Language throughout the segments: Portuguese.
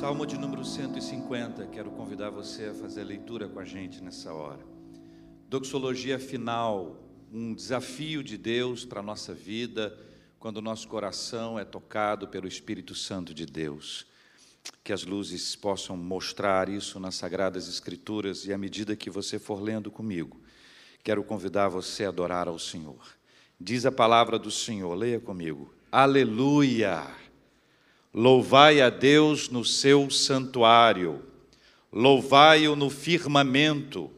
Salmo de número 150, quero convidar você a fazer a leitura com a gente nessa hora. Doxologia final, um desafio de Deus para a nossa vida, quando o nosso coração é tocado pelo Espírito Santo de Deus. Que as luzes possam mostrar isso nas Sagradas Escrituras e à medida que você for lendo comigo, quero convidar você a adorar ao Senhor. Diz a palavra do Senhor, leia comigo. Aleluia! Louvai a Deus no seu santuário, louvai-o no firmamento,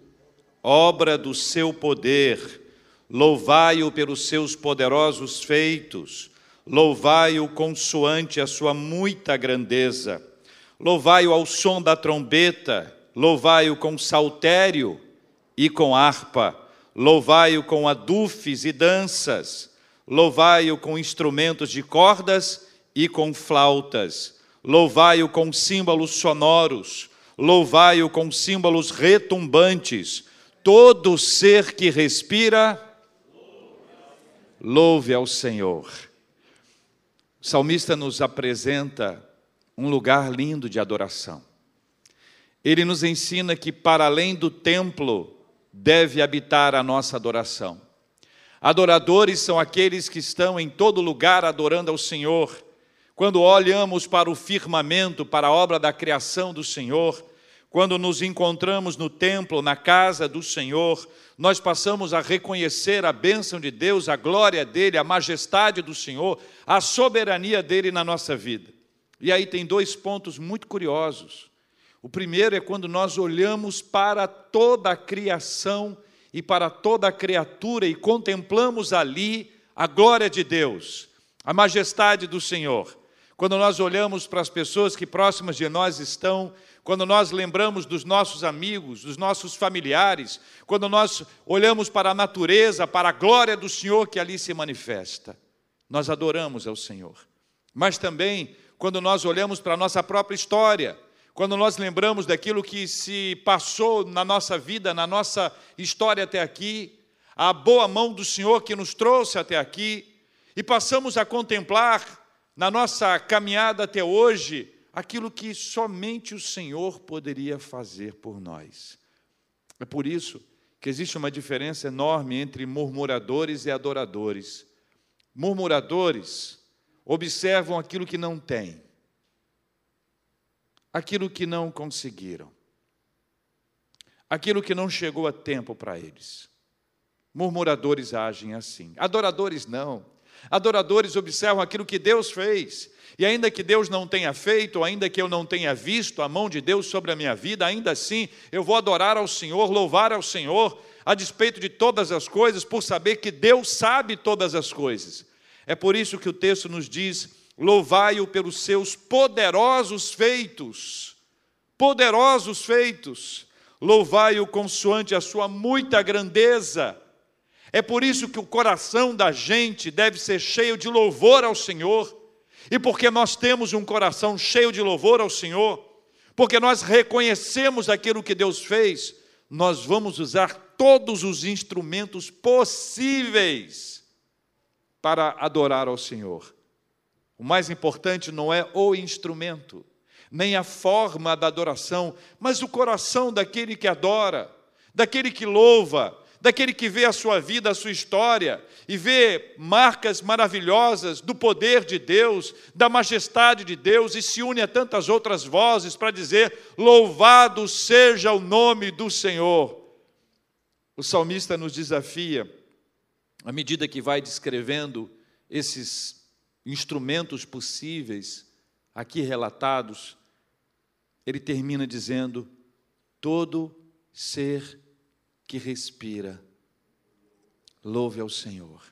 obra do seu poder, louvai-o pelos seus poderosos feitos, louvai-o consoante a sua muita grandeza, louvai-o ao som da trombeta, louvai-o com saltério e com harpa, louvai-o com adufes e danças, louvai-o com instrumentos de cordas e com flautas, louvai-o com símbolos sonoros, louvai-o com símbolos retumbantes. Todo ser que respira, louve ao Senhor. O salmista nos apresenta um lugar lindo de adoração. Ele nos ensina que, para além do templo, deve habitar a nossa adoração. Adoradores são aqueles que estão em todo lugar adorando ao Senhor quando olhamos para o firmamento, para a obra da criação do Senhor, quando nos encontramos no templo, na casa do Senhor, nós passamos a reconhecer a bênção de Deus, a glória dele, a majestade do Senhor, a soberania dele na nossa vida. E aí tem dois pontos muito curiosos. O primeiro é quando nós olhamos para toda a criação e para toda a criatura e contemplamos ali a glória de Deus, a majestade do Senhor quando nós olhamos para as pessoas que próximas de nós estão, quando nós lembramos dos nossos amigos, dos nossos familiares, quando nós olhamos para a natureza, para a glória do Senhor que ali se manifesta, nós adoramos ao Senhor. Mas também quando nós olhamos para a nossa própria história, quando nós lembramos daquilo que se passou na nossa vida, na nossa história até aqui, a boa mão do Senhor que nos trouxe até aqui, e passamos a contemplar na nossa caminhada até hoje, aquilo que somente o Senhor poderia fazer por nós. É por isso que existe uma diferença enorme entre murmuradores e adoradores. Murmuradores observam aquilo que não têm, aquilo que não conseguiram, aquilo que não chegou a tempo para eles. Murmuradores agem assim. Adoradores não. Adoradores observam aquilo que Deus fez. E ainda que Deus não tenha feito, ainda que eu não tenha visto a mão de Deus sobre a minha vida, ainda assim eu vou adorar ao Senhor, louvar ao Senhor, a despeito de todas as coisas, por saber que Deus sabe todas as coisas. É por isso que o texto nos diz: louvai-o pelos seus poderosos feitos. Poderosos feitos. Louvai-o consoante a sua muita grandeza é por isso que o coração da gente deve ser cheio de louvor ao Senhor. E porque nós temos um coração cheio de louvor ao Senhor, porque nós reconhecemos aquilo que Deus fez, nós vamos usar todos os instrumentos possíveis para adorar ao Senhor. O mais importante não é o instrumento, nem a forma da adoração, mas o coração daquele que adora, daquele que louva, daquele que vê a sua vida, a sua história, e vê marcas maravilhosas do poder de Deus, da majestade de Deus, e se une a tantas outras vozes para dizer: Louvado seja o nome do Senhor. O salmista nos desafia, à medida que vai descrevendo esses instrumentos possíveis aqui relatados, ele termina dizendo: todo ser que respira. Louve ao Senhor.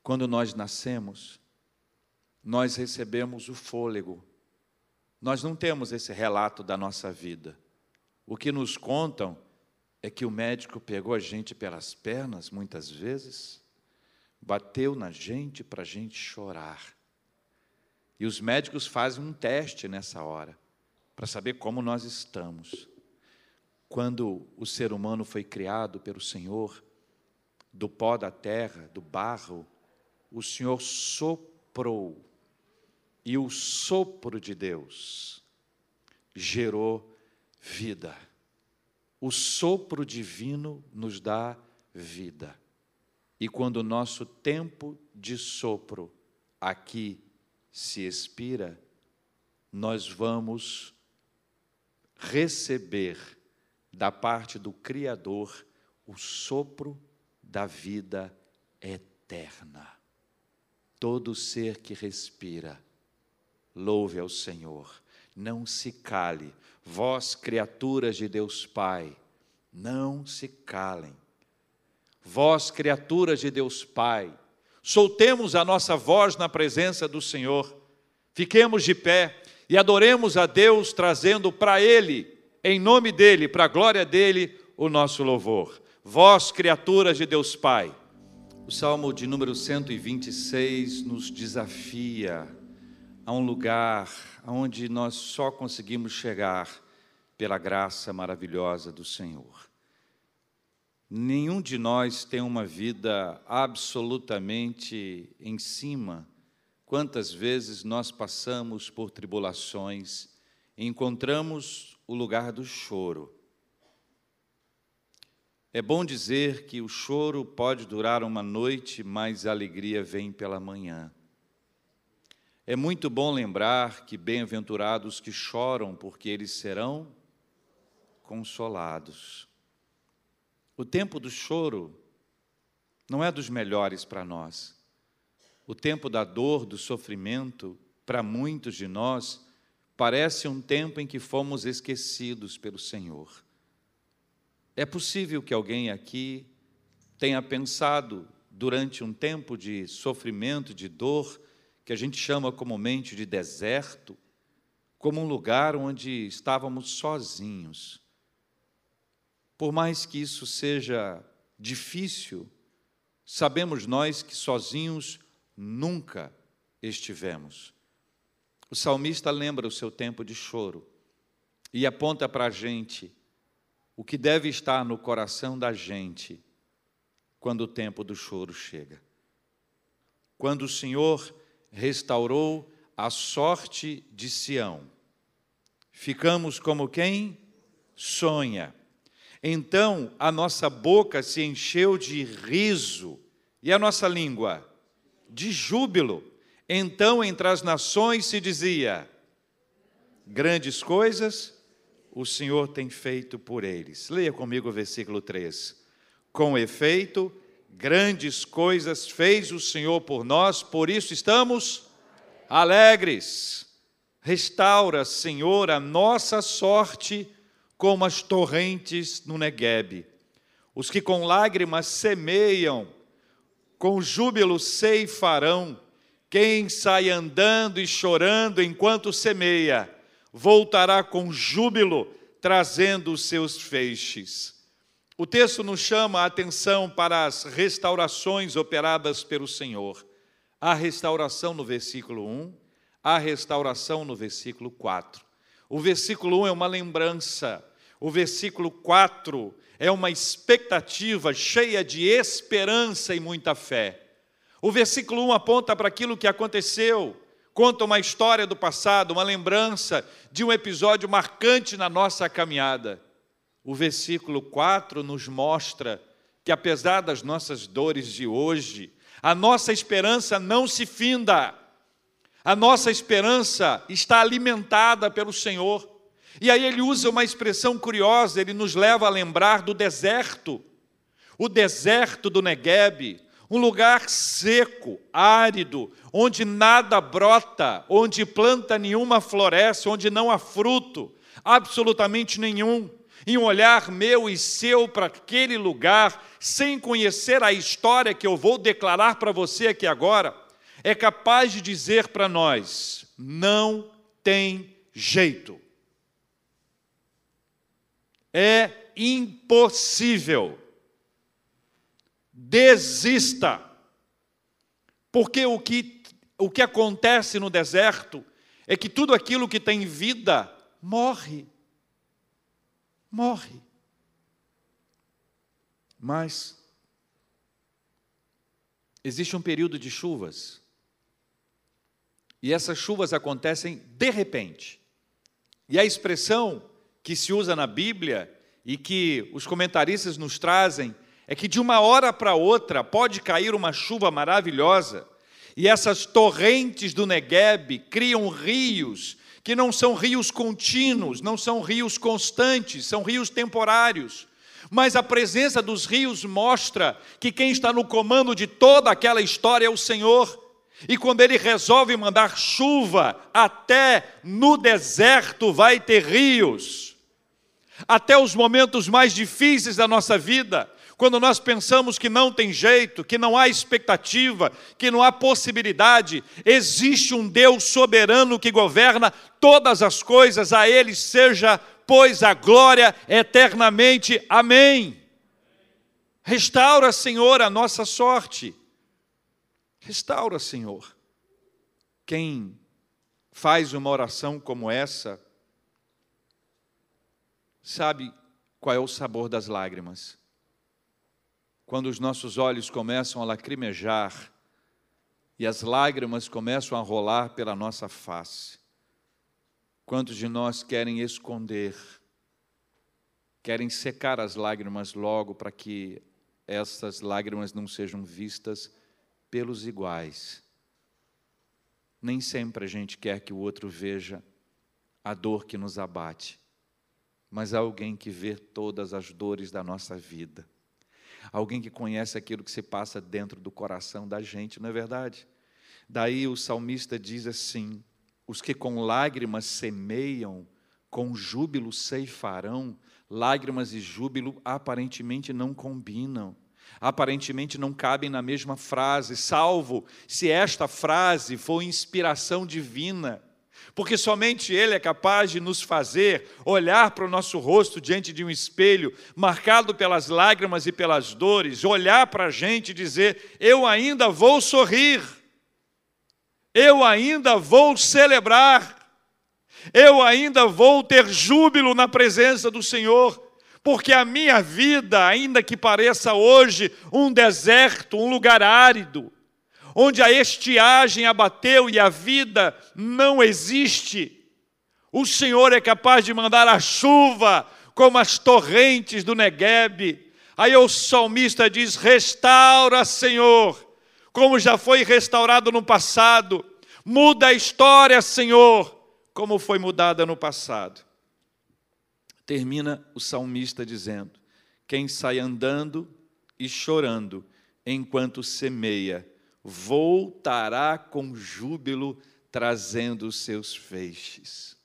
Quando nós nascemos, nós recebemos o fôlego. Nós não temos esse relato da nossa vida. O que nos contam é que o médico pegou a gente pelas pernas, muitas vezes, bateu na gente para a gente chorar. E os médicos fazem um teste nessa hora, para saber como nós estamos quando o ser humano foi criado pelo Senhor, do pó da terra, do barro, o Senhor soprou, e o sopro de Deus gerou vida. O sopro divino nos dá vida. E quando o nosso tempo de sopro aqui se expira, nós vamos receber da parte do Criador o sopro da vida eterna. Todo ser que respira, louve ao Senhor, não se cale, vós, criaturas de Deus Pai, não se calem. Vós, criaturas de Deus Pai, soltemos a nossa voz na presença do Senhor, fiquemos de pé e adoremos a Deus, trazendo para Ele, em nome dEle, para a glória dEle, o nosso louvor. Vós, criaturas de Deus Pai. O Salmo de número 126 nos desafia a um lugar onde nós só conseguimos chegar pela graça maravilhosa do Senhor. Nenhum de nós tem uma vida absolutamente em cima. Quantas vezes nós passamos por tribulações encontramos o lugar do choro. É bom dizer que o choro pode durar uma noite, mas a alegria vem pela manhã. É muito bom lembrar que bem-aventurados que choram, porque eles serão consolados. O tempo do choro não é dos melhores para nós. O tempo da dor, do sofrimento, para muitos de nós, parece um tempo em que fomos esquecidos pelo Senhor. É possível que alguém aqui tenha pensado durante um tempo de sofrimento, de dor, que a gente chama comumente de deserto, como um lugar onde estávamos sozinhos. Por mais que isso seja difícil, sabemos nós que sozinhos nunca estivemos. O salmista lembra o seu tempo de choro e aponta para a gente o que deve estar no coração da gente quando o tempo do choro chega. Quando o Senhor restaurou a sorte de Sião. Ficamos como quem sonha. Então a nossa boca se encheu de riso e a nossa língua de júbilo. Então entre as nações se dizia: grandes coisas o Senhor tem feito por eles. Leia comigo o versículo 3. Com efeito, Grandes coisas fez o Senhor por nós, por isso estamos alegres. Restaura, Senhor, a nossa sorte como as torrentes no Neguebe. Os que com lágrimas semeiam, com júbilo ceifarão. Quem sai andando e chorando enquanto semeia, voltará com júbilo, trazendo os seus feixes. O texto nos chama a atenção para as restaurações operadas pelo Senhor. A restauração no versículo 1, a restauração no versículo 4. O versículo 1 é uma lembrança, o versículo 4 é uma expectativa cheia de esperança e muita fé. O versículo 1 aponta para aquilo que aconteceu, conta uma história do passado, uma lembrança de um episódio marcante na nossa caminhada. O versículo 4 nos mostra que, apesar das nossas dores de hoje, a nossa esperança não se finda, a nossa esperança está alimentada pelo Senhor. E aí ele usa uma expressão curiosa, ele nos leva a lembrar do deserto, o deserto do Negueb, um lugar seco, árido, onde nada brota, onde planta nenhuma floresce, onde não há fruto, absolutamente nenhum e um olhar meu e seu para aquele lugar, sem conhecer a história que eu vou declarar para você aqui agora, é capaz de dizer para nós: não tem jeito. É impossível. Desista. Porque o que, o que acontece no deserto é que tudo aquilo que tem vida morre morre. Mas existe um período de chuvas. E essas chuvas acontecem de repente. E a expressão que se usa na Bíblia e que os comentaristas nos trazem é que de uma hora para outra pode cair uma chuva maravilhosa e essas torrentes do Negueb criam rios que não são rios contínuos, não são rios constantes, são rios temporários. Mas a presença dos rios mostra que quem está no comando de toda aquela história é o Senhor. E quando ele resolve mandar chuva, até no deserto vai ter rios. Até os momentos mais difíceis da nossa vida, quando nós pensamos que não tem jeito, que não há expectativa, que não há possibilidade, existe um Deus soberano que governa todas as coisas, a Ele seja, pois, a glória eternamente. Amém. Restaura, Senhor, a nossa sorte. Restaura, Senhor. Quem faz uma oração como essa, sabe qual é o sabor das lágrimas quando os nossos olhos começam a lacrimejar e as lágrimas começam a rolar pela nossa face. Quantos de nós querem esconder, querem secar as lágrimas logo para que essas lágrimas não sejam vistas pelos iguais? Nem sempre a gente quer que o outro veja a dor que nos abate, mas há alguém que vê todas as dores da nossa vida alguém que conhece aquilo que se passa dentro do coração da gente, não é verdade? Daí o salmista diz assim: os que com lágrimas semeiam, com júbilo ceifarão, lágrimas e júbilo aparentemente não combinam, aparentemente não cabem na mesma frase, salvo se esta frase for inspiração divina porque somente Ele é capaz de nos fazer olhar para o nosso rosto diante de um espelho, marcado pelas lágrimas e pelas dores, olhar para a gente e dizer: Eu ainda vou sorrir, eu ainda vou celebrar, eu ainda vou ter júbilo na presença do Senhor. Porque a minha vida, ainda que pareça hoje um deserto, um lugar árido, onde a estiagem abateu e a vida não existe, o Senhor é capaz de mandar a chuva como as torrentes do Negueb. Aí o salmista diz: Restaura, Senhor, como já foi restaurado no passado. Muda a história, Senhor, como foi mudada no passado. Termina o salmista dizendo: Quem sai andando e chorando enquanto semeia, voltará com júbilo, trazendo os seus feixes.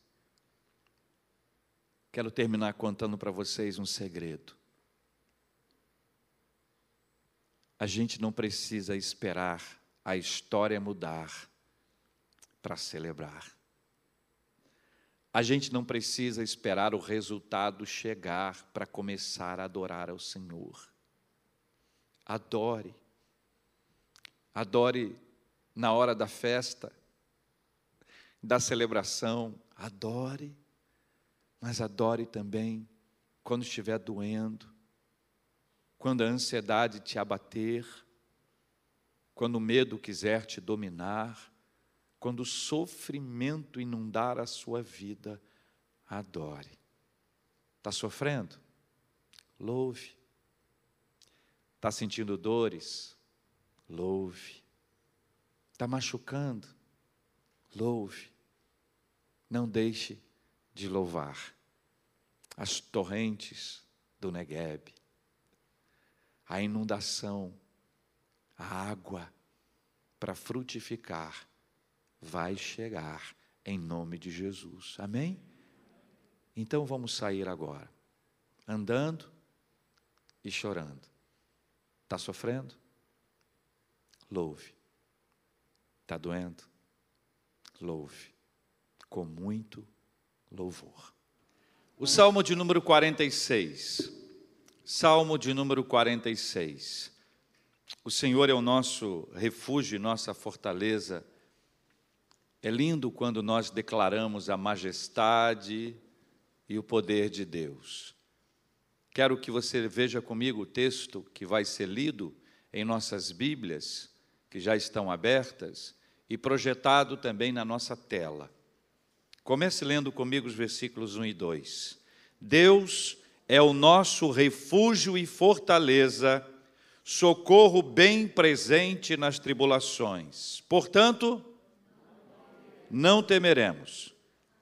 Quero terminar contando para vocês um segredo. A gente não precisa esperar a história mudar para celebrar. A gente não precisa esperar o resultado chegar para começar a adorar ao Senhor. Adore adore na hora da festa, da celebração, adore, mas adore também quando estiver doendo, quando a ansiedade te abater, quando o medo quiser te dominar, quando o sofrimento inundar a sua vida, adore. Está sofrendo? Louve. Está sentindo dores? Louve. Está machucando? Louve. Não deixe de louvar. As torrentes do Negueb, a inundação, a água para frutificar vai chegar em nome de Jesus. Amém? Então vamos sair agora, andando e chorando. Está sofrendo? Louve. Está doendo? Louve. Com muito louvor. O Salmo de número 46. Salmo de número 46. O Senhor é o nosso refúgio, nossa fortaleza. É lindo quando nós declaramos a majestade e o poder de Deus. Quero que você veja comigo o texto que vai ser lido em nossas Bíblias, que já estão abertas e projetado também na nossa tela. Comece lendo comigo os versículos 1 e 2. Deus é o nosso refúgio e fortaleza, socorro bem presente nas tribulações. Portanto, não temeremos,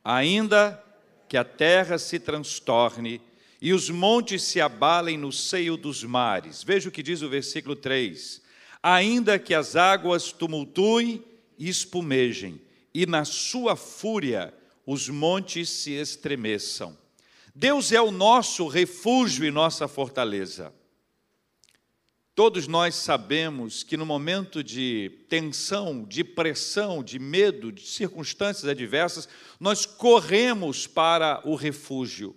ainda que a terra se transtorne e os montes se abalem no seio dos mares. Veja o que diz o versículo 3: ainda que as águas tumultuem e espumejem, e na sua fúria os montes se estremeçam. Deus é o nosso refúgio e nossa fortaleza. Todos nós sabemos que no momento de tensão, de pressão, de medo, de circunstâncias adversas, nós corremos para o refúgio.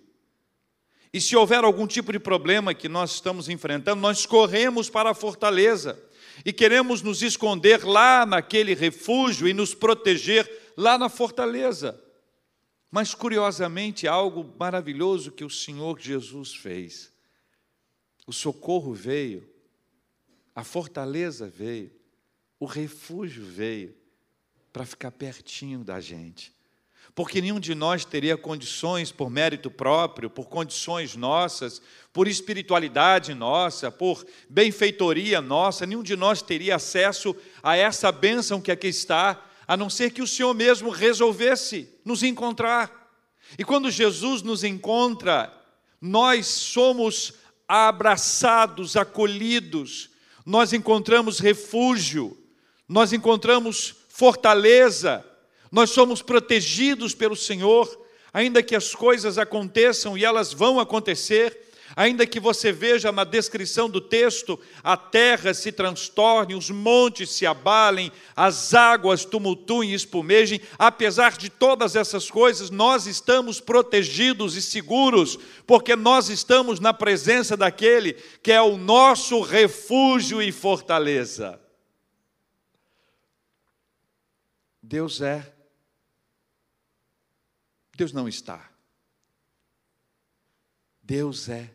E se houver algum tipo de problema que nós estamos enfrentando, nós corremos para a fortaleza e queremos nos esconder lá naquele refúgio e nos proteger lá na fortaleza. Mas, curiosamente, algo maravilhoso que o Senhor Jesus fez. O socorro veio, a fortaleza veio, o refúgio veio para ficar pertinho da gente. Porque nenhum de nós teria condições, por mérito próprio, por condições nossas, por espiritualidade nossa, por benfeitoria nossa, nenhum de nós teria acesso a essa bênção que aqui está, a não ser que o Senhor mesmo resolvesse nos encontrar. E quando Jesus nos encontra, nós somos abraçados, acolhidos, nós encontramos refúgio, nós encontramos fortaleza, nós somos protegidos pelo Senhor, ainda que as coisas aconteçam e elas vão acontecer, Ainda que você veja na descrição do texto, a terra se transtorne, os montes se abalem, as águas tumultuem e espumejem, apesar de todas essas coisas, nós estamos protegidos e seguros, porque nós estamos na presença daquele que é o nosso refúgio e fortaleza. Deus é. Deus não está. Deus é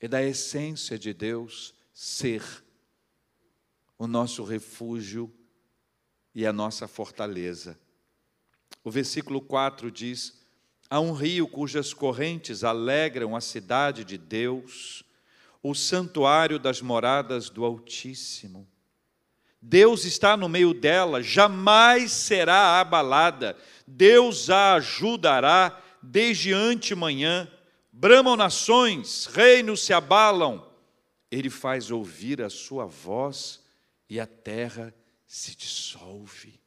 é da essência de Deus ser o nosso refúgio e a nossa fortaleza. O versículo 4 diz: Há um rio cujas correntes alegram a cidade de Deus, o santuário das moradas do Altíssimo. Deus está no meio dela, jamais será abalada. Deus a ajudará desde antemanhã Bramam nações, reinos se abalam. Ele faz ouvir a sua voz e a terra se dissolve.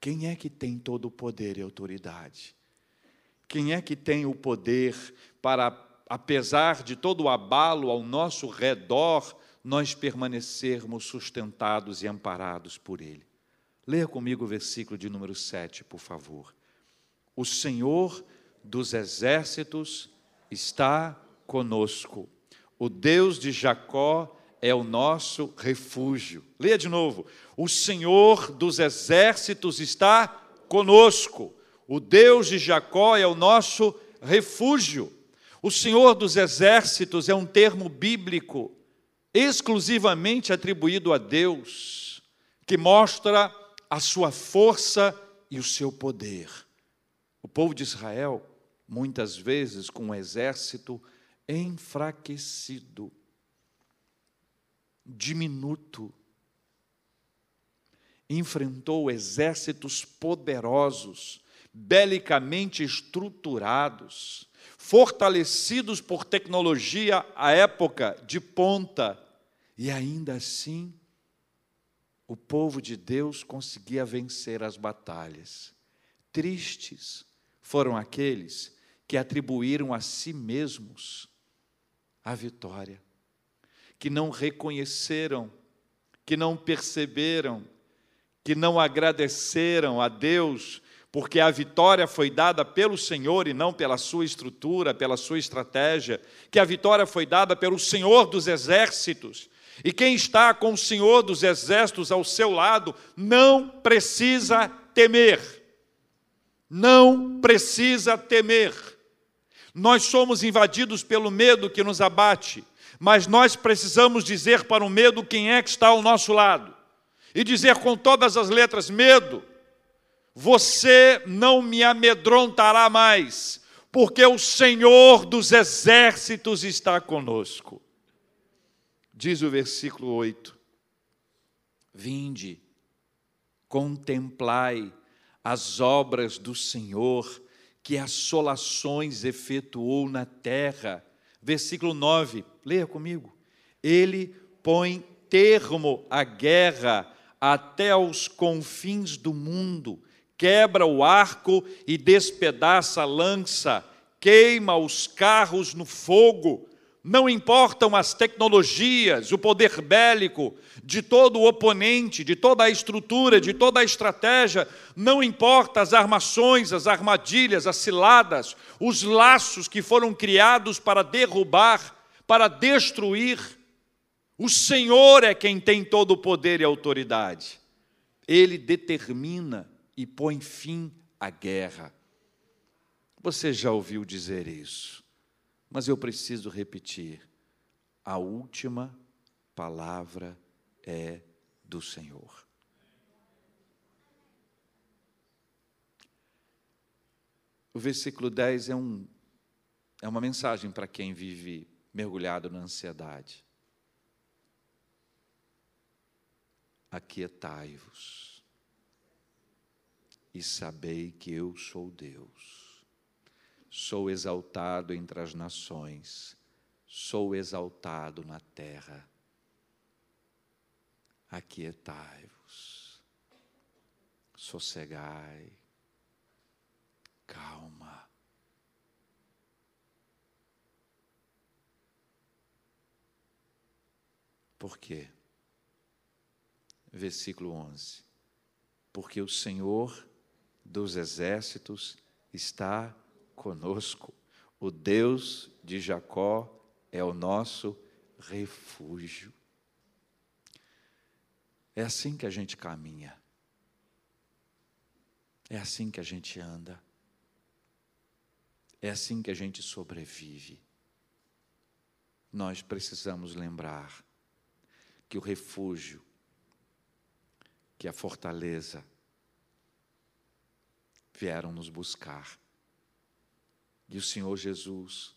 Quem é que tem todo o poder e autoridade? Quem é que tem o poder para, apesar de todo o abalo ao nosso redor, nós permanecermos sustentados e amparados por Ele? Leia comigo o versículo de número 7, por favor. O Senhor dos exércitos está conosco. O Deus de Jacó é o nosso refúgio. Leia de novo. O Senhor dos exércitos está conosco. O Deus de Jacó é o nosso refúgio. O Senhor dos exércitos é um termo bíblico exclusivamente atribuído a Deus, que mostra a sua força e o seu poder. O povo de Israel muitas vezes com um exército enfraquecido, diminuto. Enfrentou exércitos poderosos, belicamente estruturados, fortalecidos por tecnologia à época de ponta, e ainda assim o povo de Deus conseguia vencer as batalhas. Tristes foram aqueles que atribuíram a si mesmos a vitória, que não reconheceram, que não perceberam, que não agradeceram a Deus, porque a vitória foi dada pelo Senhor e não pela sua estrutura, pela sua estratégia, que a vitória foi dada pelo Senhor dos exércitos. E quem está com o Senhor dos exércitos ao seu lado não precisa temer. Não precisa temer. Nós somos invadidos pelo medo que nos abate, mas nós precisamos dizer para o medo quem é que está ao nosso lado. E dizer com todas as letras: medo, você não me amedrontará mais, porque o Senhor dos exércitos está conosco. Diz o versículo 8: Vinde, contemplai as obras do Senhor, que assolações efetuou na terra. Versículo 9, leia comigo. Ele põe termo à guerra até aos confins do mundo, quebra o arco e despedaça a lança, queima os carros no fogo. Não importam as tecnologias, o poder bélico de todo o oponente, de toda a estrutura, de toda a estratégia, não importa as armações, as armadilhas, as ciladas, os laços que foram criados para derrubar, para destruir. O Senhor é quem tem todo o poder e autoridade. Ele determina e põe fim à guerra. Você já ouviu dizer isso, mas eu preciso repetir: a última palavra é do Senhor. O versículo 10 é, um, é uma mensagem para quem vive mergulhado na ansiedade. Aquietai-vos e sabei que eu sou Deus. Sou exaltado entre as nações, sou exaltado na terra. Aquietai-vos, sossegai, calma. Por quê? Versículo 11. Porque o Senhor dos exércitos está conosco. O Deus de Jacó é o nosso refúgio. É assim que a gente caminha. É assim que a gente anda. É assim que a gente sobrevive. Nós precisamos lembrar que o refúgio, que a fortaleza, vieram nos buscar. E o Senhor Jesus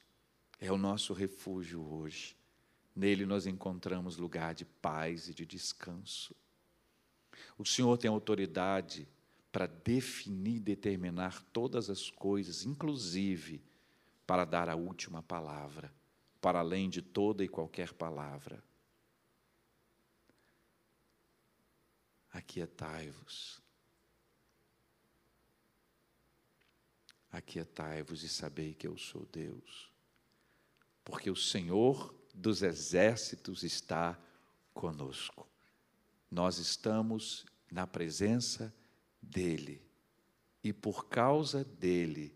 é o nosso refúgio hoje. Nele nós encontramos lugar de paz e de descanso. O Senhor tem autoridade para definir e determinar todas as coisas, inclusive para dar a última palavra, para além de toda e qualquer palavra. Aquietai-vos aquietai-vos e sabei que eu sou Deus, porque o Senhor dos exércitos está conosco. Nós estamos na presença dEle, e por causa dEle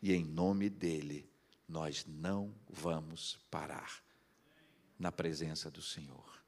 e em nome dEle, nós não vamos parar na presença do Senhor.